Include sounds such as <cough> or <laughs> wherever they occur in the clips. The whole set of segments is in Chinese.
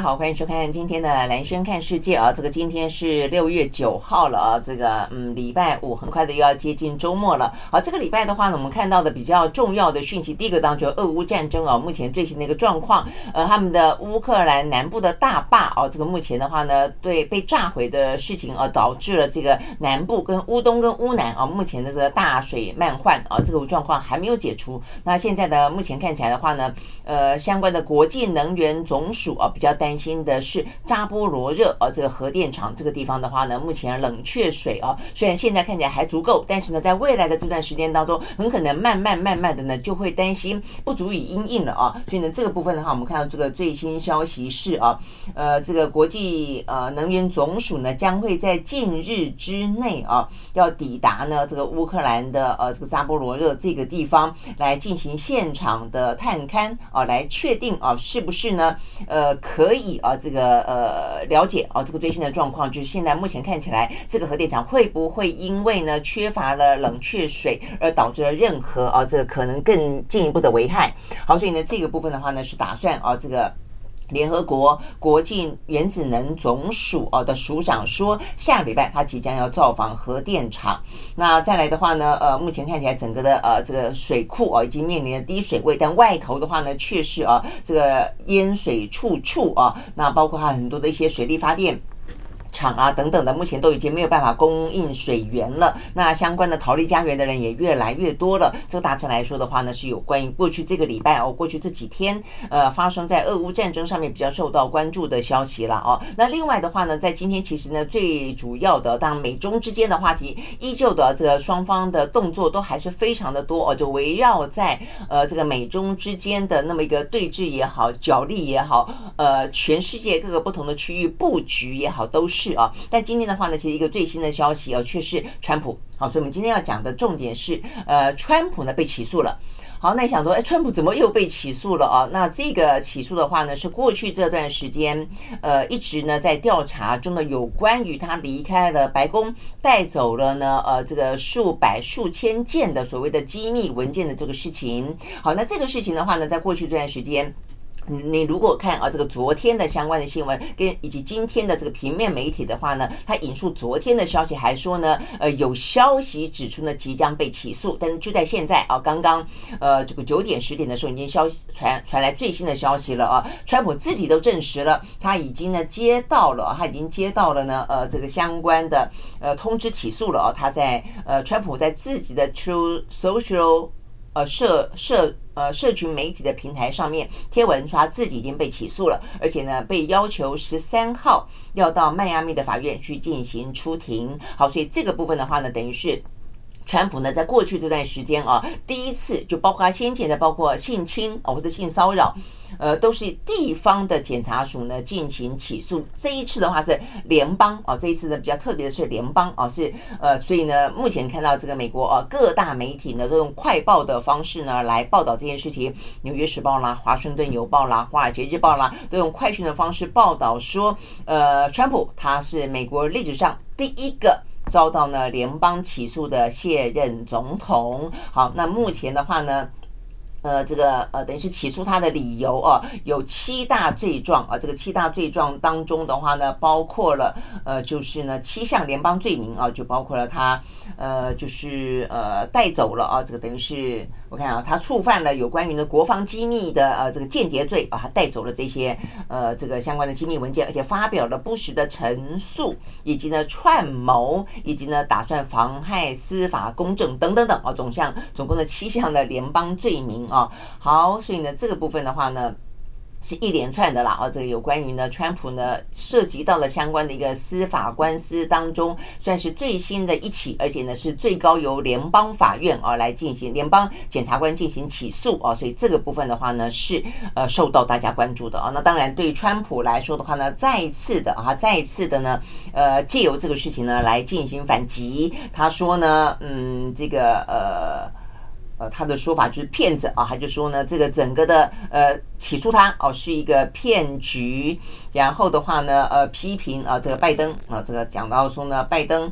好，欢迎收看今天的蓝轩看世界啊！这个今天是六月九号了啊，这个嗯礼拜五很快的又要接近周末了。好，这个礼拜的话呢，我们看到的比较重要的讯息，第一个当然就俄乌战争啊，目前最新的一个状况，呃，他们的乌克兰南部的大坝啊，这个目前的话呢，对被炸毁的事情啊，导致了这个南部跟乌东跟乌南啊，目前的这个大水漫患啊，这个状况还没有解除。那现在呢，目前看起来的话呢，呃，相关的国际能源总署啊，比较。担担心的是扎波罗热啊，这个核电厂这个地方的话呢，目前冷却水啊，虽然现在看起来还足够，但是呢，在未来的这段时间当中，很可能慢慢慢慢的呢，就会担心不足以应应了啊。所以呢，这个部分的话，我们看到这个最新消息是啊，呃，这个国际呃能源总署呢，将会在近日之内啊，要抵达呢这个乌克兰的呃这个扎波罗热这个地方来进行现场的探勘啊，来确定啊是不是呢呃可。可以啊，这个呃了解啊，这个最新的状况就是现在目前看起来，这个核电厂会不会因为呢缺乏了冷却水而导致了任何啊这个可能更进一步的危害？好，所以呢这个部分的话呢是打算啊这个。联合国国际原子能总署哦的署长说，下礼拜他即将要造访核电厂。那再来的话呢，呃，目前看起来整个的呃这个水库啊已经面临了低水位，但外头的话呢却是啊这个淹水处处啊。那包括它很多的一些水力发电。厂啊等等的，目前都已经没有办法供应水源了。那相关的逃离家园的人也越来越多了。这个大致来说的话呢，是有关于过去这个礼拜哦，过去这几天呃发生在俄乌战争上面比较受到关注的消息了哦。那另外的话呢，在今天其实呢，最主要的当美中之间的话题依旧的这个双方的动作都还是非常的多哦，就围绕在呃这个美中之间的那么一个对峙也好，角力也好，呃全世界各个不同的区域布局也好，都是。是啊，但今天的话呢，其实一个最新的消息啊，却是川普。好，所以我们今天要讲的重点是，呃，川普呢被起诉了。好，那你想说，哎，川普怎么又被起诉了啊？那这个起诉的话呢，是过去这段时间，呃，一直呢在调查中的有关于他离开了白宫，带走了呢，呃，这个数百数千件的所谓的机密文件的这个事情。好，那这个事情的话呢，在过去这段时间。你如果看啊，这个昨天的相关的新闻跟以及今天的这个平面媒体的话呢，他引述昨天的消息还说呢，呃，有消息指出呢即将被起诉，但是就在现在啊，刚刚呃这个九点十点的时候已经消息传传来最新的消息了啊，川普自己都证实了，他已经呢接到了，他已经接到了呢呃这个相关的呃通知起诉了啊，他在呃川普在自己的 True Social。呃，社社呃社群媒体的平台上面贴文说他自己已经被起诉了，而且呢被要求十三号要到迈阿密的法院去进行出庭。好，所以这个部分的话呢，等于是。川普呢，在过去这段时间啊，第一次就包括他先前的，包括性侵啊或者性骚扰，呃，都是地方的检察署呢进行起诉。这一次的话是联邦啊，这一次呢比较特别的是联邦啊，是呃，所以呢，目前看到这个美国啊各大媒体呢都用快报的方式呢来报道这件事情，《纽约时报》啦、《华盛顿邮报》啦、《华尔街日报》啦，都用快讯的方式报道说，呃，川普他是美国历史上第一个。遭到呢联邦起诉的卸任总统。好，那目前的话呢，呃，这个呃，等于是起诉他的理由啊，有七大罪状啊。这个七大罪状当中的话呢，包括了呃，就是呢七项联邦罪名啊，就包括了他呃，就是呃带走了啊，这个等于是我看啊，他触犯了有关于呢国防机密的呃这个间谍罪把，他带走了这些呃这个相关的机密文件，而且发表了不实的陈述，以及呢串谋，以及呢打算妨害司法公正等等等啊，总项总共的七项的联邦罪名。啊，好，所以呢，这个部分的话呢，是一连串的啦。啊，这个有关于呢，川普呢涉及到了相关的一个司法官司当中，算是最新的一起，而且呢是最高由联邦法院啊来进行联邦检察官进行起诉啊，所以这个部分的话呢是呃受到大家关注的啊。那当然对川普来说的话呢，再一次的啊，再一次的呢，呃，借由这个事情呢来进行反击。他说呢，嗯，这个呃。呃，他的说法就是骗子啊，他就说呢，这个整个的呃起诉他哦是一个骗局，然后的话呢，呃批评啊这个拜登啊，这个讲到说呢，拜登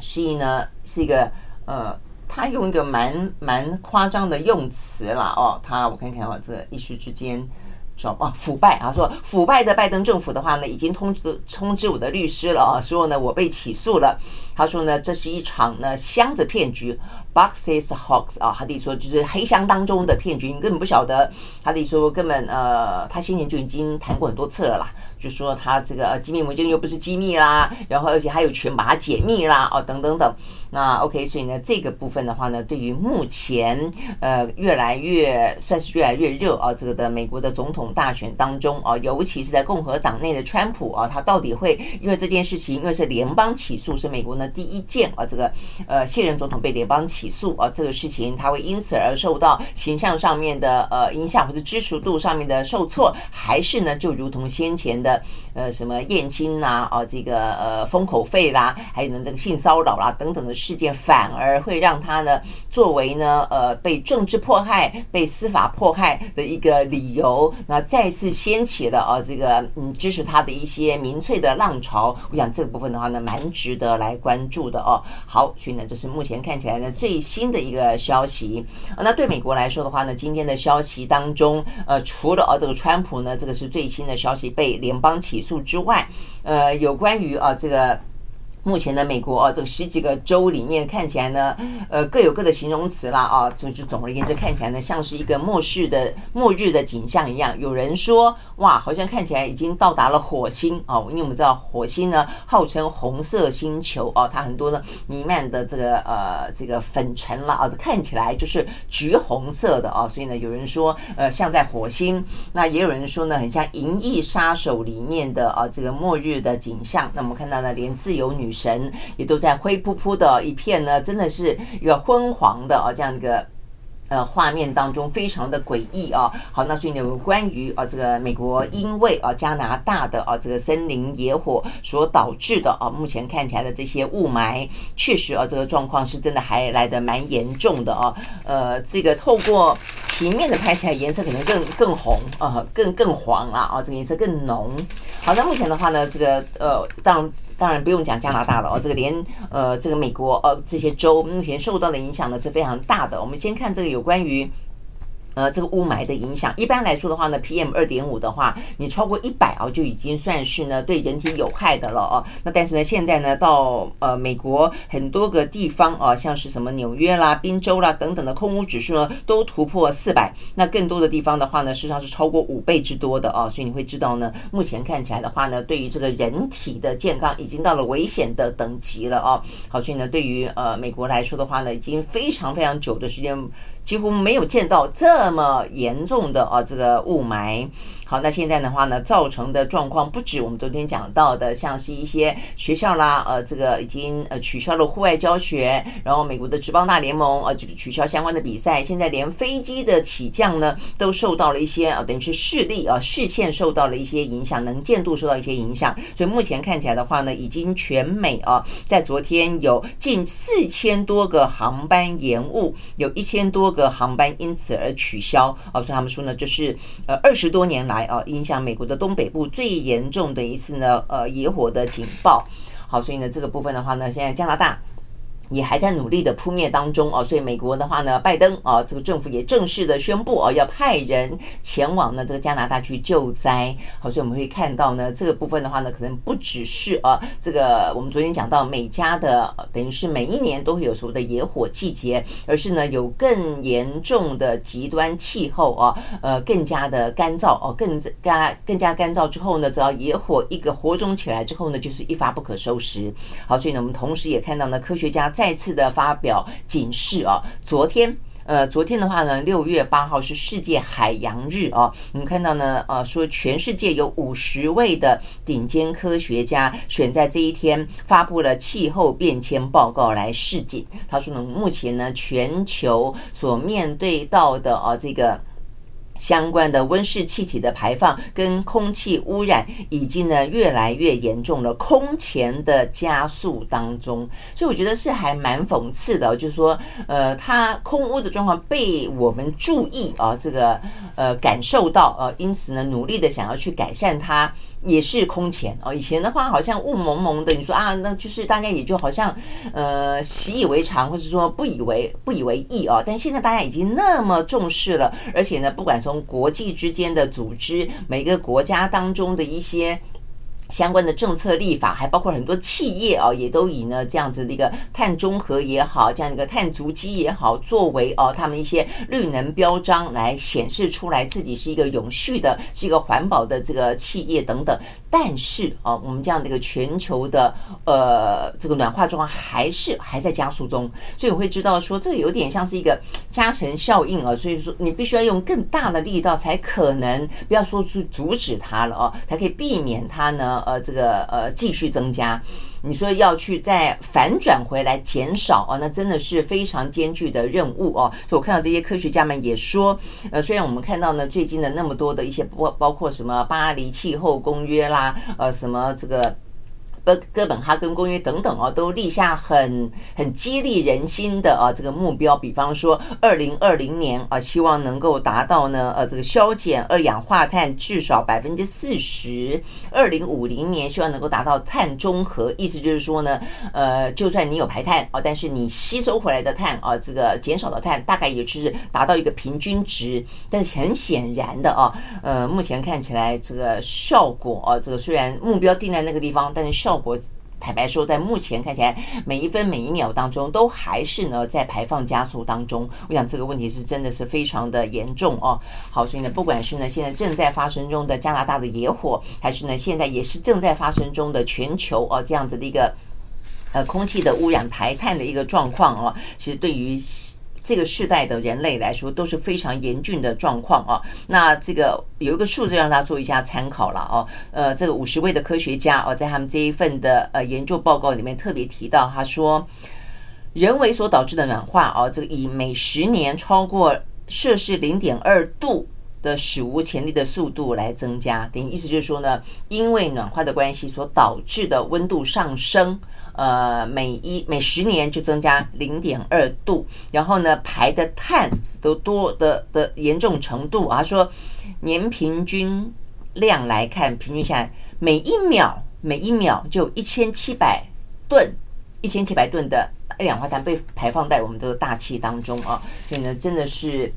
是呢是一个呃，他用一个蛮蛮夸张的用词啦哦，他我看看啊，这一时之间。说啊，腐败啊，说腐败的拜登政府的话呢，已经通知通知我的律师了啊，说呢我被起诉了。他说呢，这是一场呢箱子骗局，boxes hoax 啊，他的意思说就是黑箱当中的骗局，你根本不晓得。他的意思说根本呃，他先前就已经谈过很多次了啦，就说他这个呃机密文件又不是机密啦，然后而且还有权把它解密啦，哦等等等。那 OK，所以呢这个部分的话呢，对于目前呃越来越算是越来越热啊，这个的美国的总统。大选当中啊，尤其是在共和党内的川普啊，他到底会因为这件事情，因为是联邦起诉，是美国呢第一件啊，这个呃现任总统被联邦起起诉啊，这个事情他会因此而受到形象上面的呃影响，或者支持度上面的受挫，还是呢就如同先前的呃什么验亲呐啊，这个呃封口费啦，还有呢这个性骚扰啦等等的事件，反而会让他呢作为呢呃被政治迫害、被司法迫害的一个理由。那再次掀起了啊，这个嗯支持他的一些民粹的浪潮。我想这个部分的话呢，蛮值得来关注的哦。好，所以呢，这是目前看起来呢最最新的一个消息。那对美国来说的话呢，今天的消息当中，呃，除了啊这个川普呢，这个是最新的消息被联邦起诉之外，呃，有关于啊这个。目前的美国啊，这十几个州里面看起来呢，呃，各有各的形容词啦啊，就就总而言之，看起来呢像是一个末世的末日的景象一样。有人说，哇，好像看起来已经到达了火星啊，因为我们知道火星呢号称红色星球啊，它很多的弥漫的这个呃这个粉尘了啊，这看起来就是橘红色的啊，所以呢，有人说呃像在火星，那也有人说呢很像《银翼杀手》里面的啊这个末日的景象。那我们看到呢，连自由女。神也都在灰扑扑的一片呢，真的是一个昏黄的啊，这样一个呃画面当中，非常的诡异啊。好，那所以呢，关于啊这个美国因为啊加拿大的啊这个森林野火所导致的啊，目前看起来的这些雾霾，确实啊这个状况是真的还来得蛮严重的啊。呃，这个透过平面的拍起来，颜色可能更更红啊，更更黄了啊，这个颜色更浓。好，那目前的话呢，这个呃当。当然不用讲加拿大了哦，这个连呃这个美国呃这些州目前受到的影响呢是非常大的。我们先看这个有关于。呃，这个雾霾的影响，一般来说的话呢，PM 二点五的话，你超过一百啊，就已经算是呢对人体有害的了哦。那但是呢，现在呢，到呃美国很多个地方啊，像是什么纽约啦、宾州啦等等的空污指数呢，都突破四百。那更多的地方的话呢，实际上是超过五倍之多的啊。所以你会知道呢，目前看起来的话呢，对于这个人体的健康已经到了危险的等级了啊。好，所以呢，对于呃美国来说的话呢，已经非常非常久的时间。几乎没有见到这么严重的啊，这个雾霾。好，那现在的话呢，造成的状况不止我们昨天讲到的，像是一些学校啦，呃，这个已经呃取消了户外教学，然后美国的职棒大联盟呃，这个取消相关的比赛，现在连飞机的起降呢都受到了一些啊，等于是视力啊视线受到了一些影响，能见度受到一些影响，所以目前看起来的话呢，已经全美啊，在昨天有近四千多个航班延误，有一千多个航班因此而取消啊，所以他们说呢，就是呃二十多年来。来啊，影响美国的东北部最严重的一次呢，呃，野火的警报。好，所以呢，这个部分的话呢，现在加拿大也还在努力的扑灭当中哦，所以美国的话呢，拜登啊，这个政府也正式的宣布啊，要派人前往呢这个加拿大去救灾。好，所以我们会看到呢，这个部分的话呢，可能不只是啊，这个我们昨天讲到美加的，等于是每一年都会有所谓的野火季节，而是呢有更严重的极端气候啊，呃，更加的干燥哦，更加更加干燥之后呢，只要野火一个火种起来之后呢，就是一发不可收拾。好，所以呢，我们同时也看到呢，科学家。再次的发表警示啊！昨天，呃，昨天的话呢，六月八号是世界海洋日啊。我们看到呢，呃，说全世界有五十位的顶尖科学家选在这一天发布了气候变迁报告来示警。他说呢，目前呢，全球所面对到的啊，这个。相关的温室气体的排放跟空气污染已经呢越来越严重了，空前的加速当中，所以我觉得是还蛮讽刺的，就是说，呃，它空污的状况被我们注意啊，这个呃感受到呃，因此呢努力的想要去改善它。也是空前哦，以前的话好像雾蒙蒙的，你说啊，那就是大家也就好像呃习以为常，或者说不以为不以为意哦。但现在大家已经那么重视了，而且呢，不管从国际之间的组织，每个国家当中的一些。相关的政策立法，还包括很多企业啊，也都以呢这样子的一个碳中和也好，这样一个碳足迹也好，作为哦他们一些绿能标章来显示出来自己是一个永续的，是一个环保的这个企业等等。但是啊，我们这样的一个全球的呃这个暖化状况还是还在加速中，所以我会知道说这个有点像是一个加成效应啊，所以说你必须要用更大的力道才可能不要说去阻止它了哦，才可以避免它呢。呃，这个呃继续增加，你说要去再反转回来减少啊，那真的是非常艰巨的任务哦。所以我看到这些科学家们也说，呃，虽然我们看到呢最近的那么多的一些包包括什么巴黎气候公约啦，呃，什么这个。哥哥本哈根公约等等哦，都立下很很激励人心的啊这个目标，比方说二零二零年啊，希望能够达到呢呃这个削减二氧化碳至少百分之四十；二零五零年希望能够达到碳中和，意思就是说呢，呃，就算你有排碳啊，但是你吸收回来的碳啊，这个减少的碳大概也就是达到一个平均值。但是很显然的啊，呃，目前看起来这个效果啊，这个虽然目标定在那个地方，但是效效果坦白说，在目前看起来，每一分每一秒当中，都还是呢在排放加速当中。我想这个问题是真的是非常的严重哦。好，所以呢，不管是呢现在正在发生中的加拿大的野火，还是呢现在也是正在发生中的全球哦这样子的一个呃空气的污染排碳的一个状况哦，其实对于。这个世代的人类来说都是非常严峻的状况啊。那这个有一个数字让大家做一下参考了哦。呃，这个五十位的科学家哦，在他们这一份的呃研究报告里面特别提到，他说，人为所导致的暖化哦，这个以每十年超过摄氏零点二度的史无前例的速度来增加，等于意思就是说呢，因为暖化的关系所导致的温度上升。呃，每一每十年就增加零点二度，然后呢，排的碳都多的的严重程度啊，说年平均量来看，平均下来每一秒每一秒就一千七百吨，一千七百吨的二氧化碳被排放在我们这个大气当中啊，所以呢，真的是。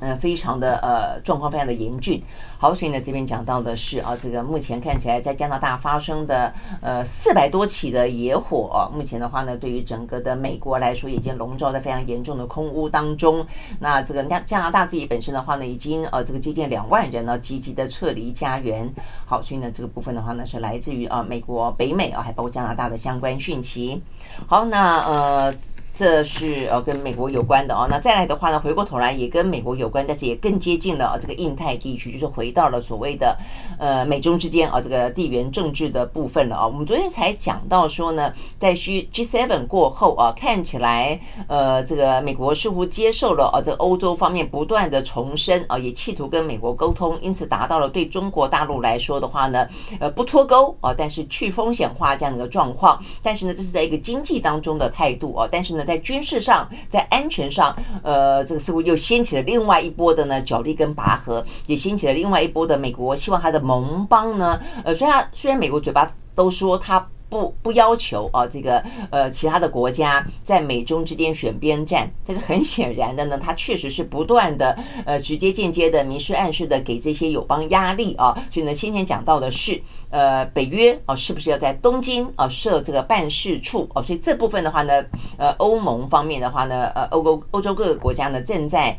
呃，非常的呃，状况非常的严峻。好，所以呢，这边讲到的是啊，这个目前看起来在加拿大发生的呃四百多起的野火，目前的话呢，对于整个的美国来说，已经笼罩在非常严重的空污当中。那这个加加拿大自己本身的话呢，已经呃这个接近两万人呢，积极的撤离家园。好，所以呢，这个部分的话呢，是来自于啊美国北美啊，还包括加拿大的相关讯息。好，那呃。这是呃跟美国有关的哦，那再来的话呢，回过头来也跟美国有关，但是也更接近了这个印太地区，就是回到了所谓的呃美中之间啊这个地缘政治的部分了啊。我们昨天才讲到说呢，在 G G7 过后啊，看起来呃这个美国似乎接受了啊这个欧洲方面不断的重申啊，也企图跟美国沟通，因此达到了对中国大陆来说的话呢，呃不脱钩啊，但是去风险化这样的一个状况。但是呢，这是在一个经济当中的态度啊，但是呢。在军事上，在安全上，呃，这个似乎又掀起了另外一波的呢角力跟拔河，也掀起了另外一波的美国希望他的盟邦呢，呃，虽然虽然美国嘴巴都说他不不要求啊，这个呃其他的国家在美中之间选边站，<laughs> 但是很显然的呢，他确实是不断的呃直接间接的明示暗示的给这些友邦压力啊，所以呢先前讲到的是呃北约啊是不是要在东京啊设这个办事处啊，所以这部分的话呢，呃欧盟方面的话呢，呃欧欧欧洲各个国家呢正在。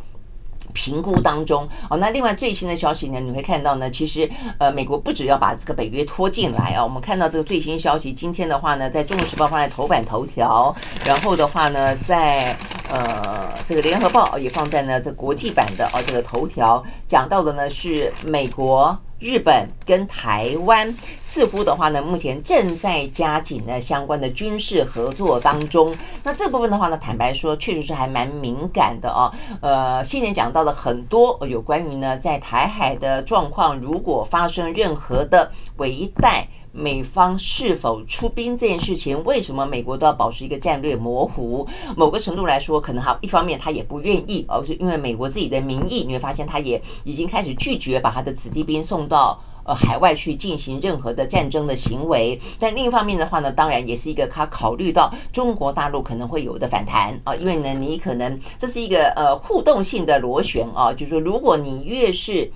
评估当中哦，那另外最新的消息呢，你会看到呢，其实呃，美国不只要把这个北约拖进来啊，我们看到这个最新消息，今天的话呢，在《中国时报》放在头版头条，然后的话呢，在呃这个《联合报》也放在呢这国际版的哦这个头条，讲到的呢是美国。日本跟台湾似乎的话呢，目前正在加紧呢相关的军事合作当中。那这部分的话呢，坦白说，确实是还蛮敏感的哦。呃，先前讲到了很多有关于呢，在台海的状况，如果发生任何的危殆。美方是否出兵这件事情，为什么美国都要保持一个战略模糊？某个程度来说，可能哈一方面他也不愿意，而是因为美国自己的民意，你会发现他也已经开始拒绝把他的子弟兵送到呃海外去进行任何的战争的行为。但另一方面的话呢，当然也是一个他考虑到中国大陆可能会有的反弹啊，因为呢，你可能这是一个呃互动性的螺旋啊，就是说如果你越是。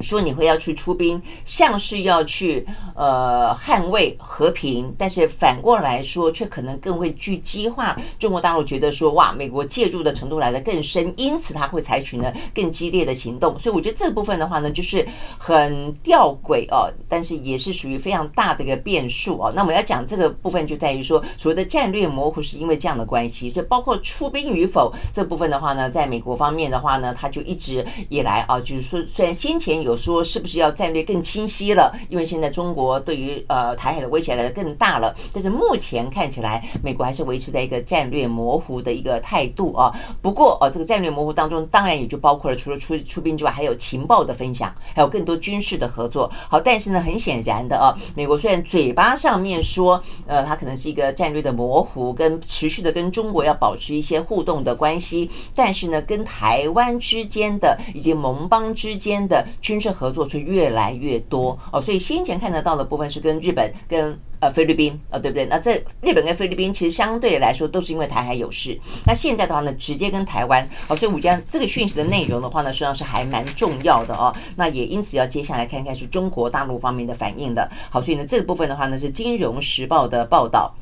说你会要去出兵，像是要去呃捍卫和平，但是反过来说，却可能更会去激化中国大陆觉得说哇，美国介入的程度来得更深，因此他会采取呢更激烈的行动。所以我觉得这部分的话呢，就是很吊诡哦，但是也是属于非常大的一个变数哦。那我们要讲这个部分，就在于说所谓的战略模糊，是因为这样的关系，所以包括出兵与否这部分的话呢，在美国方面的话呢，他就一直以来啊，就是说虽然先前。有说是不是要战略更清晰了？因为现在中国对于呃台海的威胁来得更大了。但是目前看起来，美国还是维持在一个战略模糊的一个态度啊。不过哦，这个战略模糊当中，当然也就包括了除了出出兵之外，还有情报的分享，还有更多军事的合作。好，但是呢，很显然的啊，美国虽然嘴巴上面说，呃，它可能是一个战略的模糊，跟持续的跟中国要保持一些互动的关系，但是呢，跟台湾之间的以及盟邦之间的军军事合作是越来越多哦，所以先前看得到的部分是跟日本、跟呃菲律宾啊，对不对？那这日本跟菲律宾其实相对来说都是因为台海有事。那现在的话呢，直接跟台湾哦，所以我觉得这个讯息的内容的话呢，实际上是还蛮重要的哦。那也因此要接下来看看是中国大陆方面的反应的。好，所以呢这个部分的话呢是《金融时报》的报道，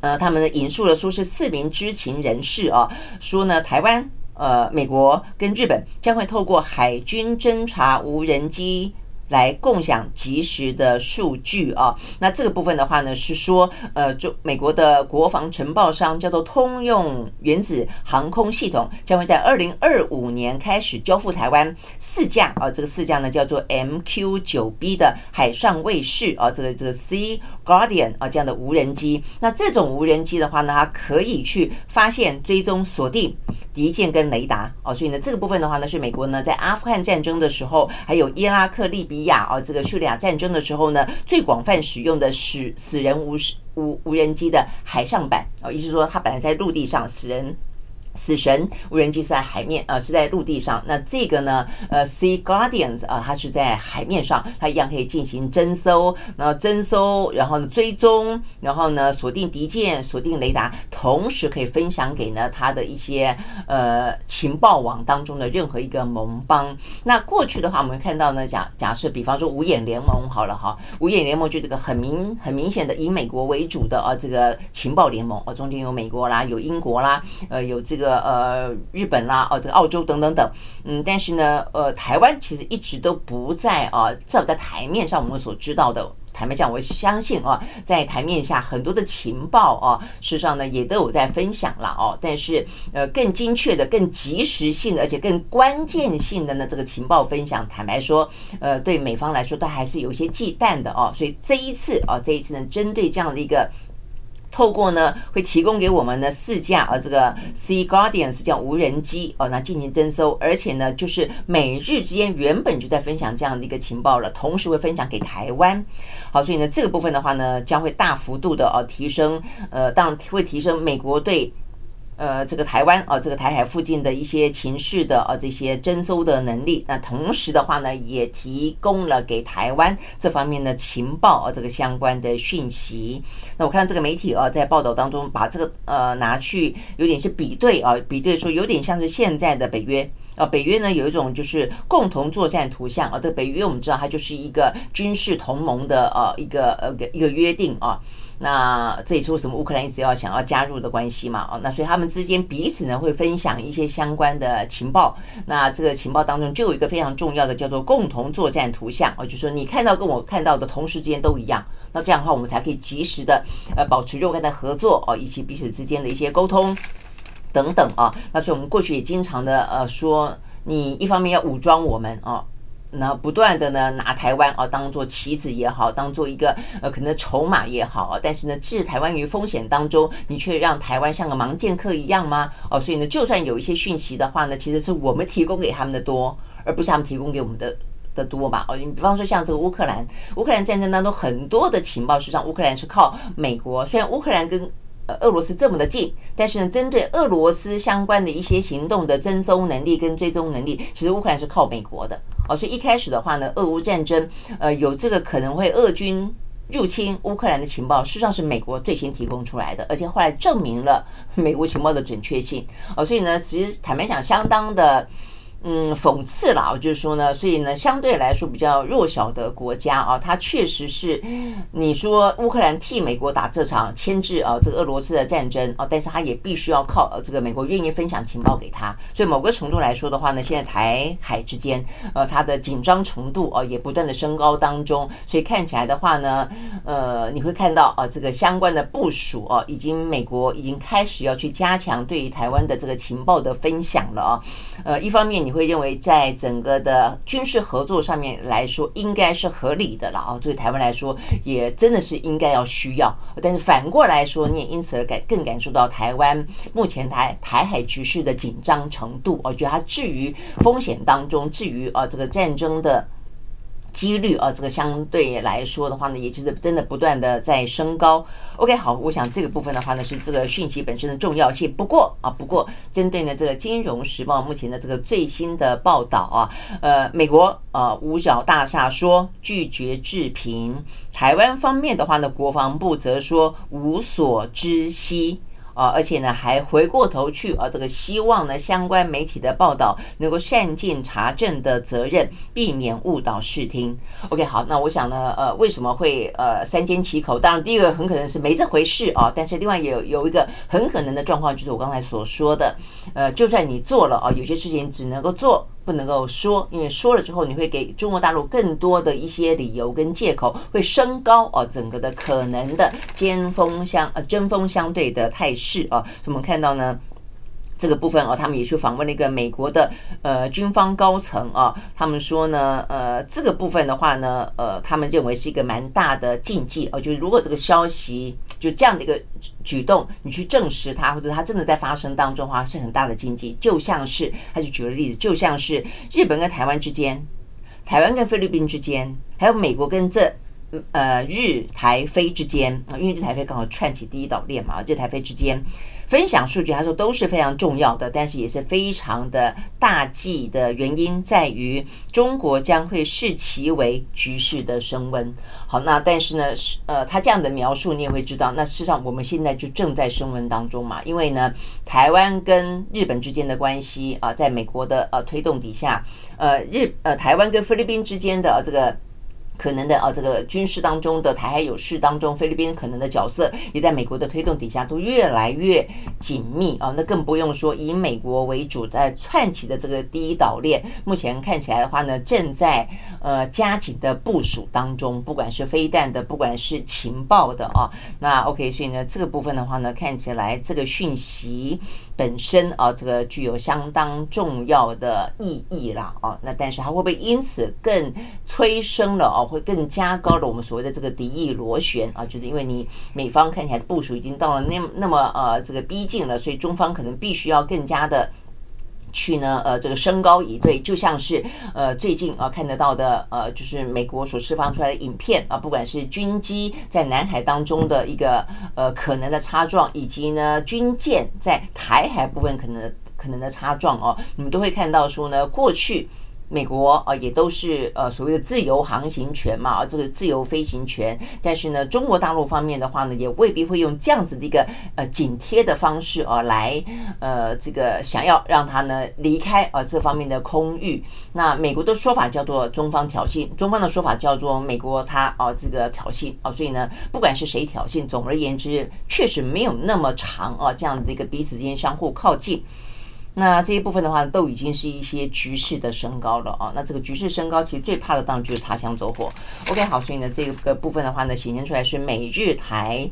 呃，他们呢引述了说是四名知情人士啊，说呢台湾。呃，美国跟日本将会透过海军侦察无人机。来共享即时的数据啊，那这个部分的话呢，是说，呃，就美国的国防承包商叫做通用原子航空系统，将会在二零二五年开始交付台湾四架啊，这个四架呢叫做 MQ 九 B 的海上卫士啊，这个这个 Sea Guardian 啊这样的无人机。那这种无人机的话呢，它可以去发现、追踪、锁定敌舰跟雷达哦，所以呢，这个部分的话呢，是美国呢在阿富汗战争的时候，还有伊拉克、利比。亚啊，这个叙利亚战争的时候呢，最广泛使用的是死人无无无人机的海上版啊，意思说它本来在陆地上死人。死神无人机是在海面，呃，是在陆地上。那这个呢，呃，Sea Guardians 啊，它是在海面上，它一样可以进行侦搜，然后侦搜，然后追踪，然后呢，锁定敌舰，锁定雷达，同时可以分享给呢它的一些呃情报网当中的任何一个盟邦。那过去的话，我们看到呢，假假设比方说五眼联盟好了哈，五眼联盟就这个很明很明显的以美国为主的啊这个情报联盟，哦，中间有美国啦，有英国啦，呃，有这个。呃，日本啦，哦，这个澳洲等等等，嗯，但是呢，呃，台湾其实一直都不在啊，至少在台面上我们所知道的，坦白讲，我相信啊，在台面下很多的情报啊，事实上呢也都有在分享了哦，但是呃，更精确的、更及时性的，而且更关键性的呢，这个情报分享，坦白说，呃，对美方来说都还是有些忌惮的哦，所以这一次啊，这一次呢，针对这样的一个。透过呢，会提供给我们的四架啊，这个 Sea Guardians 叫无人机哦，那进行征收，而且呢，就是美日之间原本就在分享这样的一个情报了，同时会分享给台湾。好，所以呢，这个部分的话呢，将会大幅度的哦提升，呃，当然会提升美国对。呃，这个台湾啊，这个台海附近的一些情绪的啊，这些征收的能力。那同时的话呢，也提供了给台湾这方面的情报啊，这个相关的讯息。那我看到这个媒体啊，在报道当中把这个呃拿去有点是比对啊，比对说有点像是现在的北约啊，北约呢有一种就是共同作战图像啊，这个北约我们知道它就是一个军事同盟的呃一个呃一个约定啊。那这也是为什么乌克兰一直要想要加入的关系嘛？哦，那所以他们之间彼此呢会分享一些相关的情报。那这个情报当中就有一个非常重要的叫做共同作战图像哦，就是说你看到跟我看到的同时之间都一样。那这样的话，我们才可以及时的呃保持若干的合作哦，以及彼此之间的一些沟通等等啊。那所以我们过去也经常的呃说，你一方面要武装我们啊。那不断的呢拿台湾啊当做棋子也好，当做一个呃可能筹码也好，但是呢置台湾于风险当中，你却让台湾像个盲剑客一样吗？哦，所以呢就算有一些讯息的话呢，其实是我们提供给他们的多，而不是他们提供给我们的的多吧？哦，你比方说像这个乌克兰，乌克兰战争当中很多的情报，实际上乌克兰是靠美国，虽然乌克兰跟，俄罗斯这么的近，但是呢，针对俄罗斯相关的一些行动的侦搜能力跟追踪能力，其实乌克兰是靠美国的哦。所以一开始的话呢，俄乌战争，呃，有这个可能会俄军入侵乌克兰的情报，实际上是美国最先提供出来的，而且后来证明了美国情报的准确性哦。所以呢，其实坦白讲，相当的。嗯，讽刺了，我就是说呢，所以呢，相对来说比较弱小的国家啊，它确实是你说乌克兰替美国打这场牵制啊，这个俄罗斯的战争啊，但是他也必须要靠这个美国愿意分享情报给他，所以某个程度来说的话呢，现在台海之间呃，它的紧张程度啊也不断的升高当中，所以看起来的话呢，呃，你会看到啊，这个相关的部署啊，已经美国已经开始要去加强对于台湾的这个情报的分享了啊，呃，一方面。你会认为，在整个的军事合作上面来说，应该是合理的了啊。对台湾来说，也真的是应该要需要。但是反过来说，你也因此而感更感受到台湾目前台台海局势的紧张程度。我觉得它置于风险当中，置于啊这个战争的。几率啊，这个相对来说的话呢，也就是真的不断的在升高。OK，好，我想这个部分的话呢，是这个讯息本身的重要性。不过啊，不过针对呢这个《金融时报》目前的这个最新的报道啊，呃，美国啊五角大厦说拒绝置评，台湾方面的话呢，国防部则说无所知悉。啊，而且呢，还回过头去啊，这个希望呢，相关媒体的报道能够善尽查证的责任，避免误导视听。OK，好，那我想呢，呃，为什么会呃三缄其口？当然，第一个很可能是没这回事啊，但是另外也有有一个很可能的状况，就是我刚才所说的，呃，就算你做了啊，有些事情只能够做。不能够说，因为说了之后，你会给中国大陆更多的一些理由跟借口，会升高哦整个的可能的尖峰相呃针锋相对的态势啊。我们看到呢。这个部分哦，他们也去访问了一个美国的呃军方高层啊，他们说呢，呃，这个部分的话呢，呃，他们认为是一个蛮大的禁忌哦，就是如果这个消息就这样的一个举动，你去证实它，或者它真的在发生当中的话，是很大的禁忌。就像是他就举了例子，就像是日本跟台湾之间，台湾跟菲律宾之间，还有美国跟这呃日台菲之间啊，因为日台菲刚好串起第一岛链嘛，日台菲之间。分享数据，他说都是非常重要的，但是也是非常的大忌的原因在于，中国将会视其为局势的升温。好，那但是呢，呃，他这样的描述你也会知道，那事实上我们现在就正在升温当中嘛，因为呢，台湾跟日本之间的关系啊，在美国的呃推动底下，呃日呃台湾跟菲律宾之间的这个。可能的啊，这个军事当中的台海有事当中，菲律宾可能的角色也在美国的推动底下都越来越紧密啊。那更不用说以美国为主在串起的这个第一岛链，目前看起来的话呢，正在呃加紧的部署当中，不管是飞弹的，不管是情报的啊。那 OK，所以呢，这个部分的话呢，看起来这个讯息本身啊，这个具有相当重要的意义啦啊。那但是它会不会因此更催生了啊？会更加高了我们所谓的这个敌意螺旋啊，就是因为你美方看起来部署已经到了那那么呃这个逼近了，所以中方可能必须要更加的去呢，呃，这个升高以对，就像是呃最近啊看得到的，呃，就是美国所释放出来的影片啊，不管是军机在南海当中的一个呃可能的擦撞，以及呢军舰在台海部分可能可能的擦撞哦，你们都会看到说呢，过去。美国啊，也都是呃所谓的自由航行权嘛，啊，这个自由飞行权。但是呢，中国大陆方面的话呢，也未必会用这样子的一个呃紧贴的方式啊来呃这个想要让他呢离开啊这方面的空域。那美国的说法叫做中方挑衅，中方的说法叫做美国他啊这个挑衅啊。所以呢，不管是谁挑衅，总而言之，确实没有那么长啊这样子的一个彼此之间相互靠近。那这一部分的话，都已经是一些局势的升高了啊。那这个局势升高，其实最怕的当然就是擦枪走火。OK，好，所以呢，这个部分的话呢，显现出来是美日台。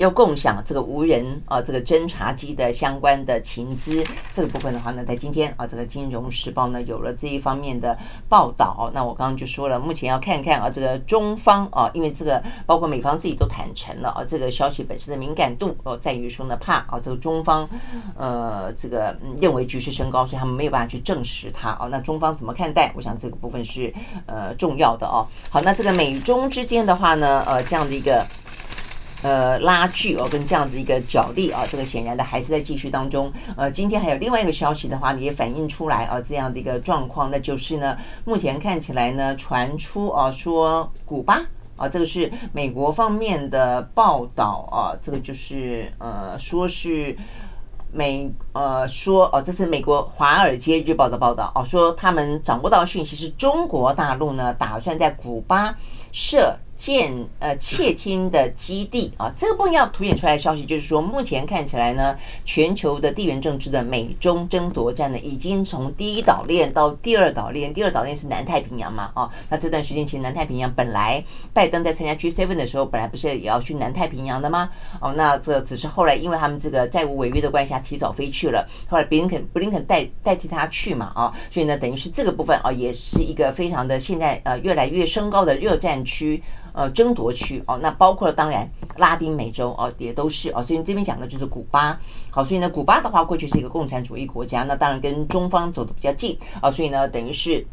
要共享这个无人啊，这个侦察机的相关的情资，这个部分的话呢，在今天啊，这个《金融时报》呢有了这一方面的报道。那我刚刚就说了，目前要看看啊，这个中方啊，因为这个包括美方自己都坦诚了啊，这个消息本身的敏感度哦，在于说呢，怕啊，这个中方呃，这个认为局势升高，所以他们没有办法去证实它啊。那中方怎么看待？我想这个部分是呃重要的哦。好，那这个美中之间的话呢，呃，这样的一个。呃，拉锯哦，跟这样子一个角力啊，这个显然的还是在继续当中。呃，今天还有另外一个消息的话，也反映出来啊，这样的一个状况，那就是呢，目前看起来呢，传出啊说古巴啊，这个是美国方面的报道啊，这个就是呃，说是美呃说哦，这是美国《华尔街日报》的报道哦，说他们掌握到讯息是中国大陆呢打算在古巴设。建呃窃听的基地啊，这个部分要凸显出来的消息就是说，目前看起来呢，全球的地缘政治的美中争夺战呢，已经从第一岛链到第二岛链，第二岛链是南太平洋嘛啊，那这段时间其实南太平洋本来拜登在参加 G7 的时候，本来不是也要去南太平洋的吗？哦，那这只是后来因为他们这个债务违约的关系下提早飞去了，后来布林肯布林肯代代替他去嘛啊，所以呢，等于是这个部分啊，也是一个非常的现在呃越来越升高的热战区。呃，争夺区哦，那包括了当然拉丁美洲哦，也都是哦，所以这边讲的就是古巴。好，所以呢，古巴的话过去是一个共产主义国家，那当然跟中方走的比较近啊，所以呢，等于是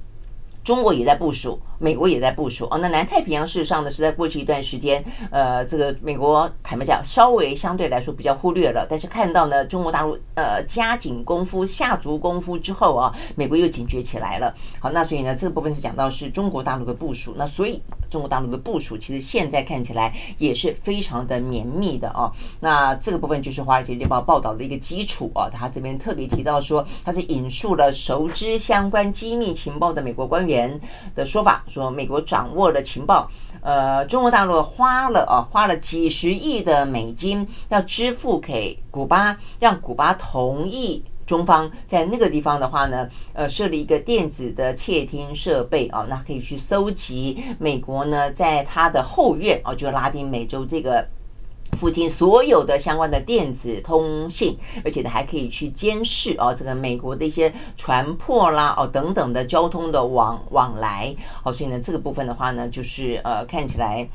中国也在部署。美国也在部署哦，那南太平洋事实上呢，是在过去一段时间，呃，这个美国坦白讲，稍微相对来说比较忽略了。但是看到呢，中国大陆呃加紧功夫、下足功夫之后啊，美国又警觉起来了。好，那所以呢，这个部分是讲到是中国大陆的部署。那所以中国大陆的部署，其实现在看起来也是非常的绵密的哦。那这个部分就是《华尔街日报》报道的一个基础啊。他这边特别提到说，他是引述了熟知相关机密情报的美国官员的说法。说美国掌握了情报，呃，中国大陆花了啊，花了几十亿的美金要支付给古巴，让古巴同意中方在那个地方的话呢，呃，设立一个电子的窃听设备啊，那可以去搜集美国呢在它的后院啊，就拉丁美洲这个。附近所有的相关的电子通信，而且呢还可以去监视哦，这个美国的一些船舶啦哦等等的交通的往往来，好，所以呢这个部分的话呢，就是呃看起来。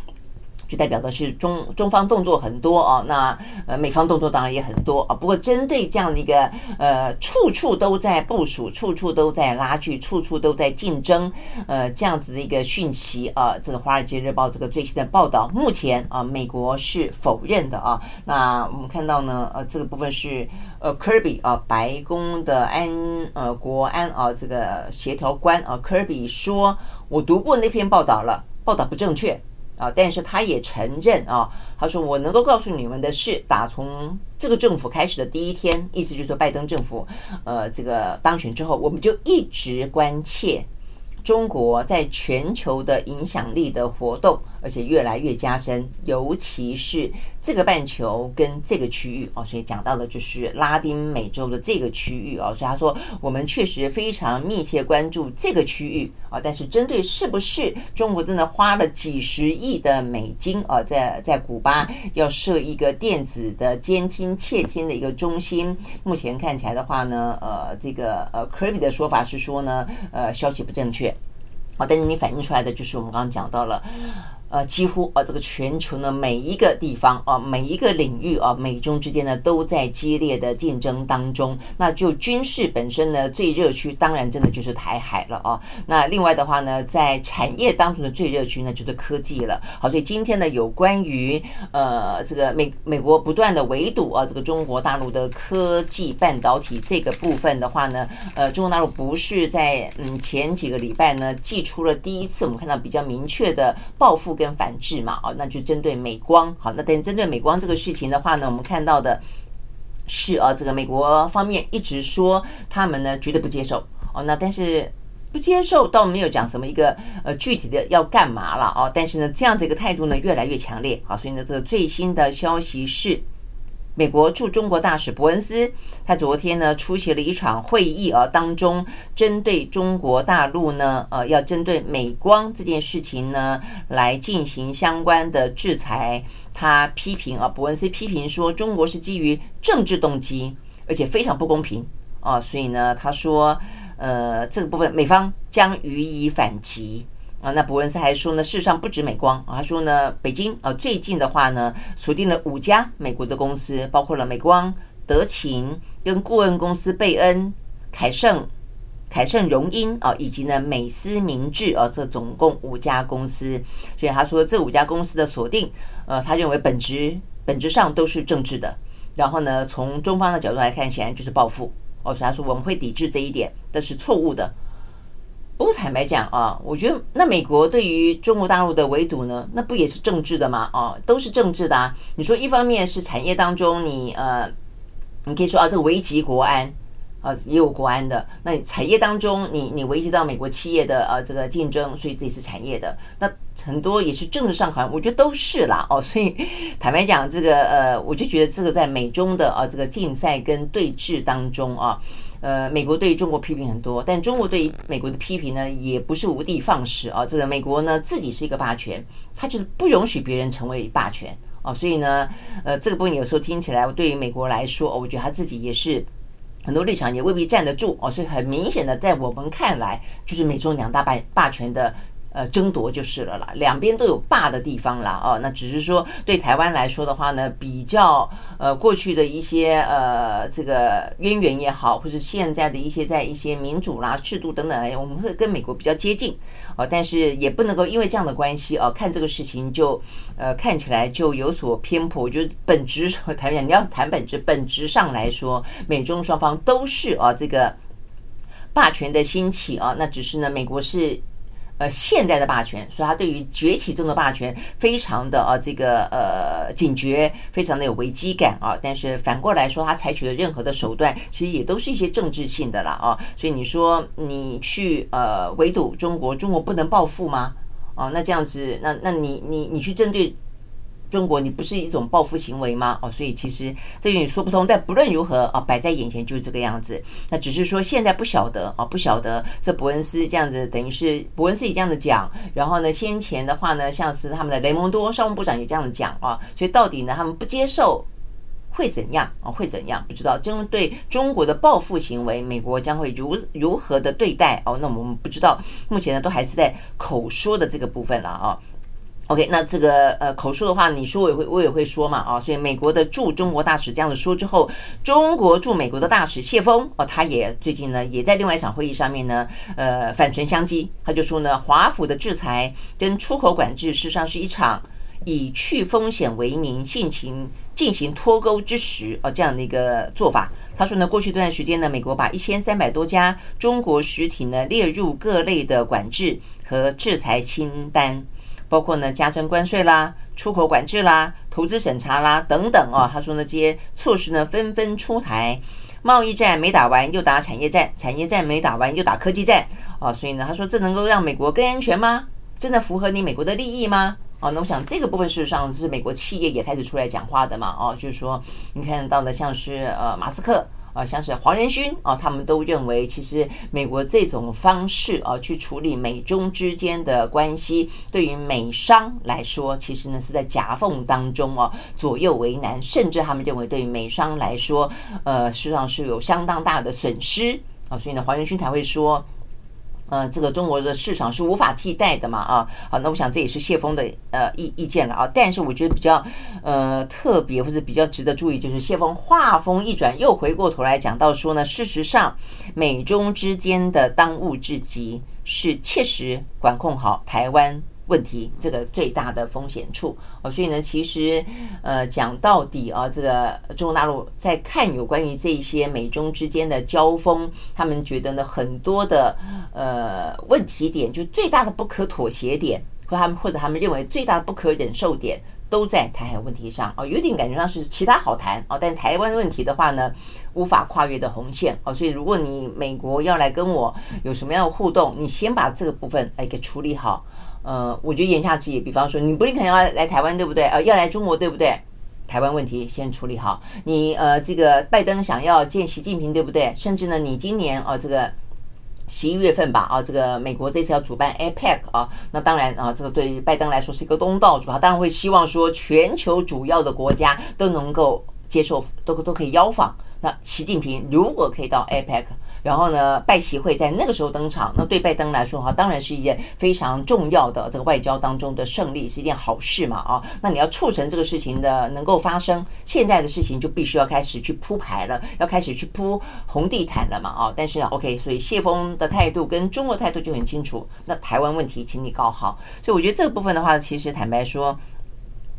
就代表的是中中方动作很多哦，那呃美方动作当然也很多啊。不过针对这样的一个呃处处都在部署、处处都在拉锯、处处都在竞争呃这样子的一个讯息啊，这个《华尔街日报》这个最新的报道，目前啊美国是否认的啊。那我们看到呢，呃这个部分是呃 Kirby 啊白宫的安呃国安啊这个协调官啊 Kirby 说，我读过那篇报道了，报道不正确。啊，但是他也承认啊，他说我能够告诉你们的是，打从这个政府开始的第一天，意思就是说拜登政府，呃，这个当选之后，我们就一直关切中国在全球的影响力的活动。而且越来越加深，尤其是这个半球跟这个区域哦，所以讲到的就是拉丁美洲的这个区域哦，所以他说我们确实非常密切关注这个区域啊，但是针对是不是中国真的花了几十亿的美金啊，在在古巴要设一个电子的监听窃听的一个中心，目前看起来的话呢，呃，这个呃，Kirby 的说法是说呢，呃，消息不正确，好，但是你反映出来的就是我们刚刚讲到了。呃，几乎啊，这个全球呢每一个地方啊，每一个领域啊，美中之间呢都在激烈的竞争当中。那就军事本身呢，最热区当然真的就是台海了啊。那另外的话呢，在产业当中的最热区呢就是科技了。好，所以今天呢有关于呃这个美美国不断的围堵啊，这个中国大陆的科技半导体这个部分的话呢，呃，中国大陆不是在嗯前几个礼拜呢祭出了第一次我们看到比较明确的报复。跟反制嘛，哦，那就针对美光，好，那等针对美光这个事情的话呢，我们看到的是啊，这个美国方面一直说他们呢绝对不接受，哦，那但是不接受倒没有讲什么一个呃具体的要干嘛了，哦，但是呢这样的一个态度呢越来越强烈，好，所以呢这个最新的消息是。美国驻中国大使伯恩斯，他昨天呢出席了一场会议啊，当中针对中国大陆呢，呃，要针对美光这件事情呢来进行相关的制裁。他批评啊，伯恩斯批评说，中国是基于政治动机，而且非常不公平啊，所以呢，他说，呃，这个部分美方将予以反击。啊，那伯恩斯还说呢，事实上不止美光啊，他说呢，北京啊，最近的话呢，锁定了五家美国的公司，包括了美光、德勤跟顾问公司贝恩、凯盛、凯盛荣英啊，以及呢美思明智啊，这总共五家公司。所以他说这五家公司的锁定，呃，他认为本质本质上都是政治的。然后呢，从中方的角度来看，显然就是报复。哦，所以他说我们会抵制这一点，但是错误的。不过坦白讲啊，我觉得那美国对于中国大陆的围堵呢，那不也是政治的吗？哦，都是政治的啊。你说一方面是产业当中你呃，你可以说啊，这个危及国安啊，也有国安的。那产业当中你你危及到美国企业的呃这个竞争，所以这也是产业的。那很多也是政治上好像我觉得都是啦哦。所以 <laughs> 坦白讲，这个呃，我就觉得这个在美中的啊这个竞赛跟对峙当中啊。呃，美国对于中国批评很多，但中国对于美国的批评呢，也不是无的放矢啊。这个美国呢，自己是一个霸权，他就是不容许别人成为霸权啊。所以呢，呃，这个部分有时候听起来，对于美国来说，我觉得他自己也是很多立场也未必站得住哦。所以很明显的，在我们看来，就是美中两大霸霸权的。呃，争夺就是了啦，两边都有霸的地方啦，哦，那只是说对台湾来说的话呢，比较呃过去的一些呃这个渊源也好，或者现在的一些在一些民主啦、制度等等，我们会跟美国比较接近，哦，但是也不能够因为这样的关系哦，看这个事情就呃看起来就有所偏颇。我觉得本质谈讲，你要谈本质，本质上来说，美中双方都是啊这个霸权的兴起啊，那只是呢，美国是。呃，现在的霸权，所以他对于崛起中的霸权非常的呃这个呃警觉，非常的有危机感啊。但是反过来说，他采取的任何的手段，其实也都是一些政治性的啦啊。所以你说你去呃围堵中国，中国不能报复吗？哦，那这样子，那那你你你去针对。中国，你不是一种报复行为吗？哦，所以其实这有点说不通。但不论如何啊，摆在眼前就是这个样子。那只是说现在不晓得啊，不晓得这伯恩斯这样子，等于是伯恩斯也这样子讲。然后呢，先前的话呢，像是他们的雷蒙多商务部长也这样子讲啊。所以到底呢，他们不接受会怎样啊？会怎样？不知道。针对中国的报复行为，美国将会如如何的对待？哦，那我们不知道。目前呢，都还是在口说的这个部分了啊。OK，那这个呃口述的话，你说我也会我也会说嘛啊，所以美国的驻中国大使这样子说之后，中国驻美国的大使谢锋哦，他也最近呢也在另外一场会议上面呢，呃反唇相讥，他就说呢，华府的制裁跟出口管制事实上是一场以去风险为名，性情进行脱钩之实哦这样的一个做法。他说呢，过去这段时间呢，美国把一千三百多家中国实体呢列入各类的管制和制裁清单。包括呢，加征关税啦、出口管制啦、投资审查啦等等哦。他说呢，这些措施呢纷纷出台，贸易战没打完又打产业战，产业战没打完又打科技战啊。所以呢，他说这能够让美国更安全吗？真的符合你美国的利益吗？啊，那我想这个部分事实上是美国企业也开始出来讲话的嘛。哦，就是说你看到的像是呃马斯克。啊，像是黄仁勋啊，他们都认为，其实美国这种方式啊，去处理美中之间的关系，对于美商来说，其实呢是在夹缝当中啊，左右为难，甚至他们认为，对于美商来说，呃，实际上是有相当大的损失啊。所以呢，黄仁勋才会说。呃，这个中国的市场是无法替代的嘛啊，好，那我想这也是谢峰的呃意意见了啊。但是我觉得比较呃特别或者比较值得注意，就是谢峰话锋一转，又回过头来讲到说呢，事实上美中之间的当务之急是切实管控好台湾。问题这个最大的风险处。哦，所以呢，其实呃讲到底啊，这个中国大陆在看有关于这些美中之间的交锋，他们觉得呢很多的呃问题点，就最大的不可妥协点，和他们或者他们认为最大的不可忍受点，都在台海问题上。哦，有点感觉上是其他好谈哦，但台湾问题的话呢，无法跨越的红线。哦，所以如果你美国要来跟我有什么样的互动，你先把这个部分哎给处理好。呃，我觉得言下之意，比方说，你布林肯要来台湾，对不对？呃，要来中国，对不对？台湾问题先处理好。你呃，这个拜登想要见习近平，对不对？甚至呢，你今年啊、这个十一月份吧，啊，这个美国这次要主办 APEC 啊，那当然啊，这个对于拜登来说是一个东道主，他当然会希望说，全球主要的国家都能够接受，都都可以邀访。那习近平如果可以到 APEC。然后呢，拜习会在那个时候登场，那对拜登来说哈，当然是一件非常重要的这个外交当中的胜利，是一件好事嘛啊。那你要促成这个事情的能够发生，现在的事情就必须要开始去铺排了，要开始去铺红地毯了嘛啊。但是 OK，所以谢峰的态度跟中国态度就很清楚。那台湾问题，请你搞好。所以我觉得这个部分的话，其实坦白说。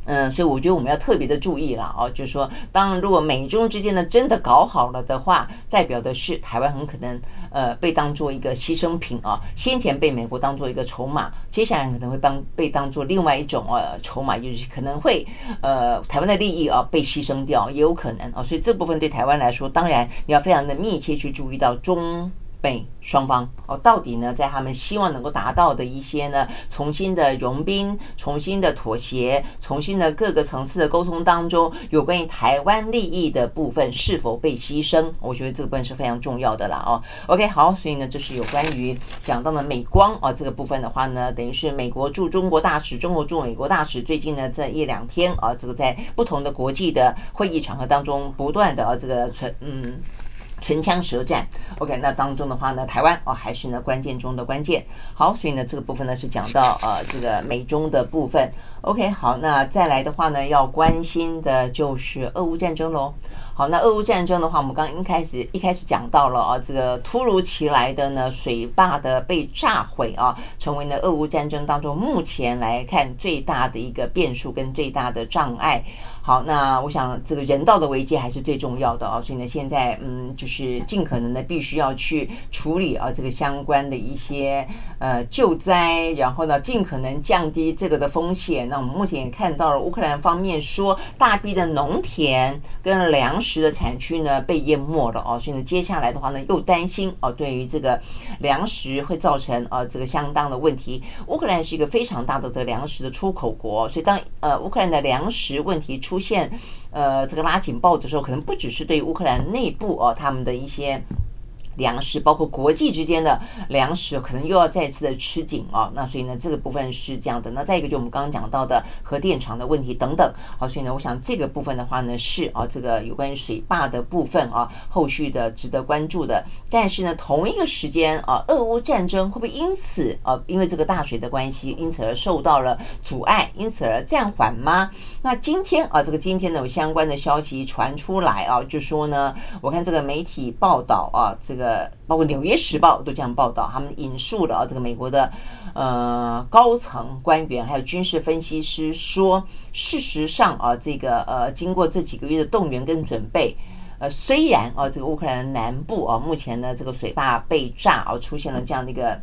嗯，所以我觉得我们要特别的注意了哦，就是说，当如果美中之间呢真的搞好了的话，代表的是台湾很可能呃被当做一个牺牲品啊，先前被美国当做一个筹码，接下来可能会当被当做另外一种呃筹码，就是可能会呃台湾的利益啊被牺牲掉，也有可能啊，所以这部分对台湾来说，当然你要非常的密切去注意到中。被双方哦，到底呢，在他们希望能够达到的一些呢，重新的融冰、重新的妥协、重新的各个层次的沟通当中，有关于台湾利益的部分是否被牺牲？我觉得这个部分是非常重要的啦哦。OK，好，所以呢，这是有关于讲到了美光啊这个部分的话呢，等于是美国驻中国大使、中国驻美国大使最近呢这一两天啊，这个在不同的国际的会议场合当中，不断的啊这个存嗯。唇枪舌战，OK，那当中的话呢，台湾哦还是呢关键中的关键。好，所以呢这个部分呢是讲到呃这个美中的部分。OK，好，那再来的话呢要关心的就是俄乌战争喽。好，那俄乌战争的话，我们刚刚一开始一开始讲到了啊，这个突如其来的呢水坝的被炸毁啊，成为呢俄乌战争当中目前来看最大的一个变数跟最大的障碍。好，那我想这个人道的危机还是最重要的啊，所以呢，现在嗯，就是尽可能的必须要去处理啊这个相关的一些呃救灾，然后呢，尽可能降低这个的风险。那我们目前也看到了乌克兰方面说，大批的农田跟粮食的产区呢被淹没了哦，所以呢，接下来的话呢，又担心哦，对于这个粮食会造成啊这个相当的问题。乌克兰是一个非常大的这个粮食的出口国，所以当呃乌克兰的粮食问题出出现，呃，这个拉警报的时候，可能不只是对乌克兰内部哦，他们的一些。粮食包括国际之间的粮食，可能又要再次的吃紧啊。那所以呢，这个部分是这样的。那再一个，就我们刚刚讲到的核电厂的问题等等。好，所以呢，我想这个部分的话呢，是啊，这个有关于水坝的部分啊，后续的值得关注的。但是呢，同一个时间啊，俄乌战争会不会因此啊，因为这个大水的关系，因此而受到了阻碍，因此而暂缓吗？那今天啊，这个今天呢，有相关的消息传出来啊，就说呢，我看这个媒体报道啊，这个。呃，包括《纽约时报》都这样报道，他们引述了啊，这个美国的呃高层官员还有军事分析师说，事实上啊，这个呃，经过这几个月的动员跟准备，呃，虽然啊，这个乌克兰南部啊，目前呢这个水坝被炸啊，出现了这样的一个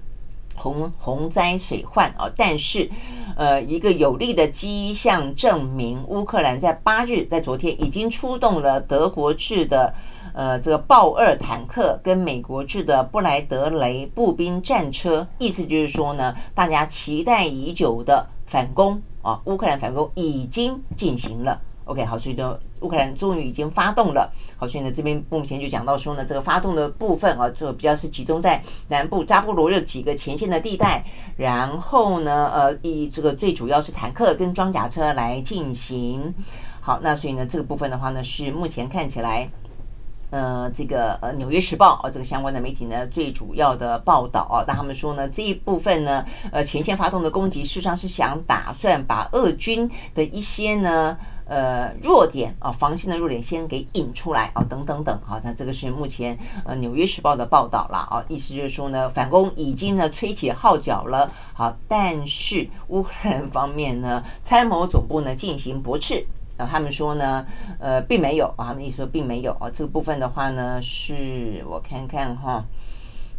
洪洪灾水患啊，但是呃，一个有力的迹象证明，乌克兰在八日，在昨天已经出动了德国制的。呃，这个豹二坦克跟美国制的布莱德雷步兵战车，意思就是说呢，大家期待已久的反攻啊，乌克兰反攻已经进行了。OK，好，所以呢，乌克兰终于已经发动了。好，所以呢，这边目前就讲到说呢，这个发动的部分啊，就比较是集中在南部扎波罗热几个前线的地带，然后呢，呃，以这个最主要是坦克跟装甲车来进行。好，那所以呢，这个部分的话呢，是目前看起来。呃，这个呃，《纽约时报》啊，这个相关的媒体呢，最主要的报道啊，那他们说呢，这一部分呢，呃，前线发动的攻击，事实上是想打算把俄军的一些呢，呃，弱点啊，防线的弱点先给引出来啊，等等等啊，那这个是目前呃，《纽约时报》的报道了啊，意思就是说呢，反攻已经呢吹起号角了，好，但是乌克兰方面呢，参谋总部呢进行驳斥。他们说呢，呃，并没有啊，他们意思说并没有啊。这个部分的话呢，是我看看哈，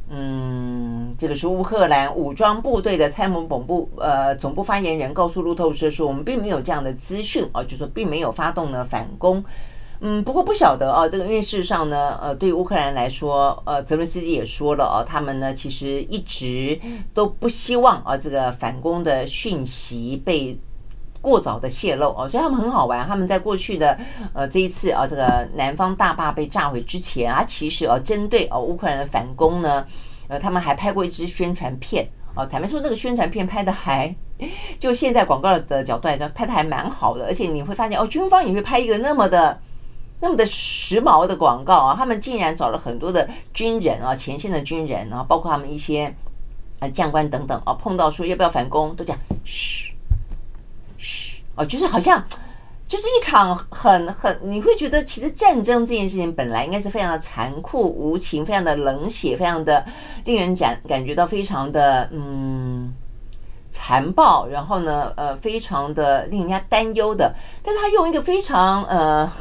嗯，这个是乌克兰武装部队的参谋本部呃总部发言人告诉路透社说，我们并没有这样的资讯啊，就说并没有发动呢反攻。嗯，不过不晓得啊，这个因为事实上呢，呃，对于乌克兰来说，呃，泽伦斯基也说了啊，他们呢其实一直都不希望啊这个反攻的讯息被。过早的泄露哦，所以他们很好玩。他们在过去的呃这一次啊，这个南方大坝被炸毁之前啊，其实啊，针对哦乌克兰的反攻呢，呃，他们还拍过一支宣传片哦。坦白说，那个宣传片拍的还就现在广告的角度来说，拍的还蛮好的。而且你会发现哦，军方也会拍一个那么的那么的时髦的广告啊。他们竟然找了很多的军人啊，前线的军人啊，包括他们一些啊将官等等啊，碰到说要不要反攻，都讲嘘。就是好像，就是一场很很，你会觉得其实战争这件事情本来应该是非常的残酷无情，非常的冷血，非常的令人感感觉到非常的嗯残暴，然后呢呃非常的令人家担忧的，但是他用一个非常呃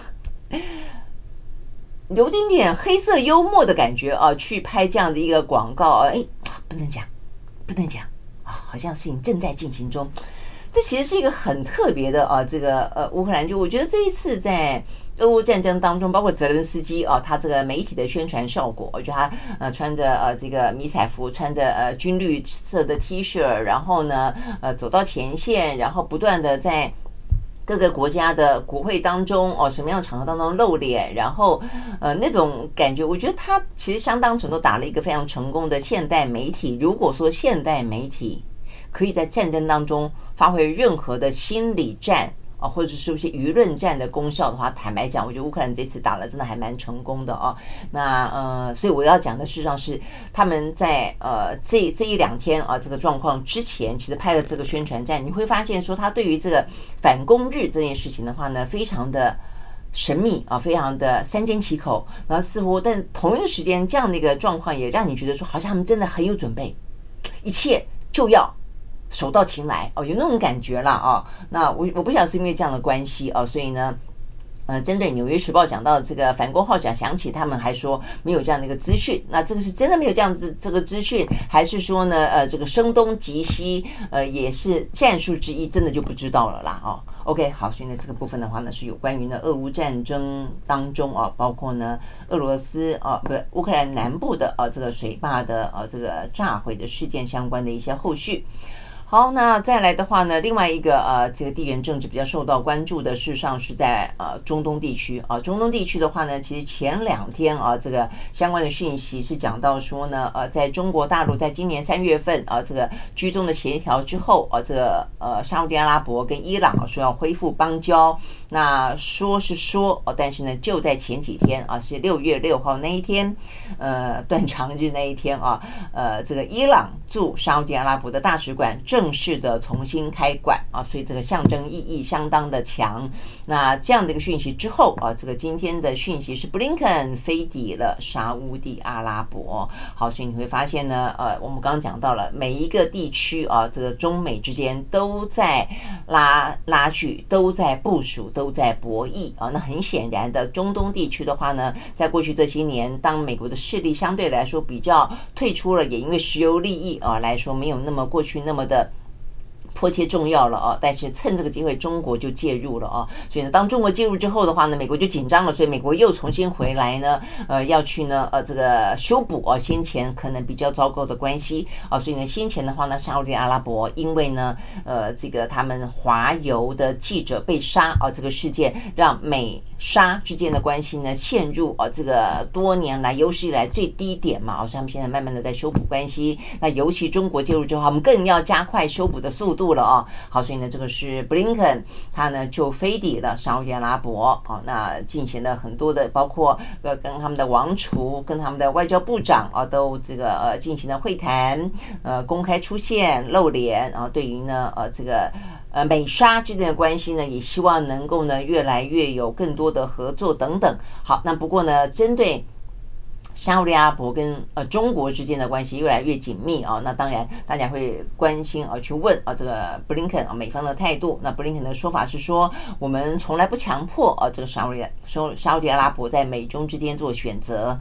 有点点黑色幽默的感觉啊去拍这样的一个广告，哎，不能讲，不能讲啊，好像事情正在进行中。这其实是一个很特别的啊，这个呃乌克兰就我觉得这一次在俄乌战争当中，包括泽连斯基啊，他这个媒体的宣传效果，我觉得他呃穿着呃这个迷彩服，穿着呃军绿色的 T 恤，然后呢呃走到前线，然后不断的在各个国家的国会当中哦什么样的场合当中露脸，然后呃那种感觉，我觉得他其实相当程度打了一个非常成功的现代媒体。如果说现代媒体。可以在战争当中发挥任何的心理战啊，或者是一些舆论战的功效的话，坦白讲，我觉得乌克兰这次打了真的还蛮成功的啊。那呃，所以我要讲的事实上是他们在呃这这一两天啊这个状况之前，其实拍了这个宣传战，你会发现说他对于这个反攻日这件事情的话呢，非常的神秘啊，非常的三缄其口。那似乎但同一个时间这样的一个状况也让你觉得说，好像他们真的很有准备，一切就要。手到擒来哦，有那种感觉了啊。那我我不晓得是因为这样的关系哦，所以呢，呃，针对《纽约时报》讲到这个反攻号角响起，他们还说没有这样的一个资讯。那这个是真的没有这样子这个资讯，还是说呢，呃，这个声东击西，呃，也是战术之一，真的就不知道了啦哦。OK，好，所以呢，这个部分的话呢，是有关于呢俄乌战争当中啊，包括呢俄罗斯啊，不是乌克兰南部的啊这个水坝的啊这个炸毁的事件相关的一些后续。好，那再来的话呢，另外一个呃，这个地缘政治比较受到关注的，事实上是在呃中东地区啊。中东地区的话呢，其实前两天啊，这个相关的讯息是讲到说呢，呃，在中国大陆在今年三月份啊，这个居中的协调之后啊，这个呃沙乌地阿拉伯跟伊朗说要恢复邦交，那说是说哦，但是呢，就在前几天啊，是六月六号那一天，呃，断肠日那一天啊，呃，这个伊朗驻沙乌地阿拉伯的大使馆正。正式的重新开馆啊，所以这个象征意义相当的强。那这样的一个讯息之后啊，这个今天的讯息是布林肯飞抵了沙乌地阿拉伯。好，所以你会发现呢，呃，我们刚刚讲到了每一个地区啊，这个中美之间都在拉拉锯，都在部署，都在博弈啊。那很显然的，中东地区的话呢，在过去这些年，当美国的势力相对来说比较退出了，也因为石油利益啊来说，没有那么过去那么的。迫切重要了啊！但是趁这个机会，中国就介入了啊！所以呢，当中国介入之后的话呢，美国就紧张了。所以美国又重新回来呢，呃，要去呢，呃，这个修补啊，先前可能比较糟糕的关系啊。所以呢，先前的话呢，沙乌地阿拉伯因为呢，呃，这个他们华油的记者被杀啊，这个事件让美沙之间的关系呢陷入啊这个多年来有史以来最低点嘛。所以他们现在慢慢的在修补关系。那尤其中国介入之后，我们更要加快修补的速度。度了啊。好，所以呢，这个是布林肯，他呢就飞抵了沙乌地阿拉伯啊，那进行了很多的，包括呃跟他们的王储、跟他们的外交部长啊，都这个呃进行了会谈，呃公开出现露脸，然后对于呢呃这个呃美沙之间的关系呢，也希望能够呢越来越有更多的合作等等。好，那不过呢，针对。沙乌地阿伯跟呃中国之间的关系越来越紧密啊，那当然大家会关心啊，去问啊这个布林肯啊美方的态度。那布林肯的说法是说，我们从来不强迫啊这个沙乌地说沙乌地阿拉伯在美中之间做选择。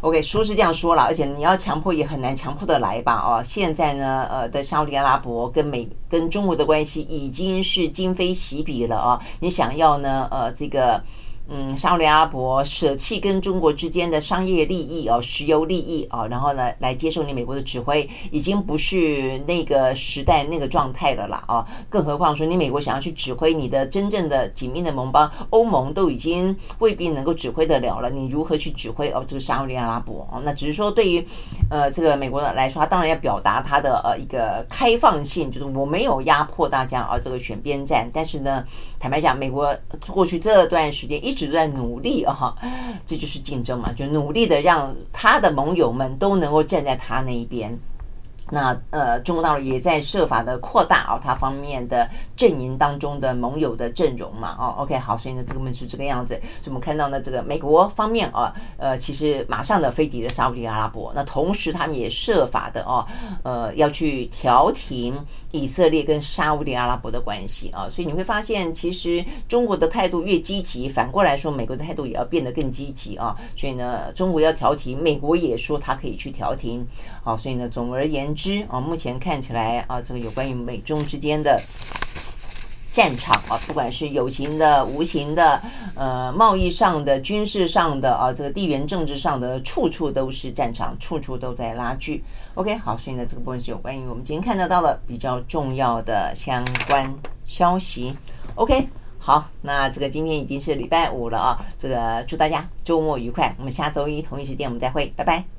OK，说是这样说了，而且你要强迫也很难强迫的来吧？啊，现在呢呃的沙乌地阿拉伯跟美跟中国的关系已经是今非昔比了啊，你想要呢呃这个。嗯，沙乌地阿拉伯舍弃跟中国之间的商业利益哦，石油利益哦，然后呢，来接受你美国的指挥，已经不是那个时代那个状态了啦啊！更何况说你美国想要去指挥你的真正的紧密的盟邦欧盟，都已经未必能够指挥得了了，你如何去指挥哦这个沙乌地阿拉伯哦？那只是说对于呃这个美国来说，他当然要表达他的呃一个开放性，就是我没有压迫大家啊这个选边站，但是呢，坦白讲，美国过去这段时间一。一直在努力啊，这就是竞争嘛，就努力的让他的盟友们都能够站在他那一边。那呃，中国大陆也在设法的扩大啊，它方面的阵营当中的盟友的阵容嘛，哦，OK，好，所以呢，这个问题是这个样子。所以我们看到呢，这个美国方面啊，呃，其实马上的飞抵了沙乌地阿拉伯，那同时他们也设法的哦，呃，要去调停以色列跟沙乌地阿拉伯的关系啊。所以你会发现，其实中国的态度越积极，反过来说，美国的态度也要变得更积极啊。所以呢，中国要调停，美国也说他可以去调停。好，所以呢，总而言之之啊，目前看起来啊，这个有关于美中之间的战场啊，不管是有形的、无形的，呃，贸易上的、军事上的啊，这个地缘政治上的，处处都是战场，处处都在拉锯。OK，好，所以呢，这个部分是有关于我们今天看得到的比较重要的相关消息。OK，好，那这个今天已经是礼拜五了啊，这个祝大家周末愉快，我们下周一同一时间我们再会，拜拜。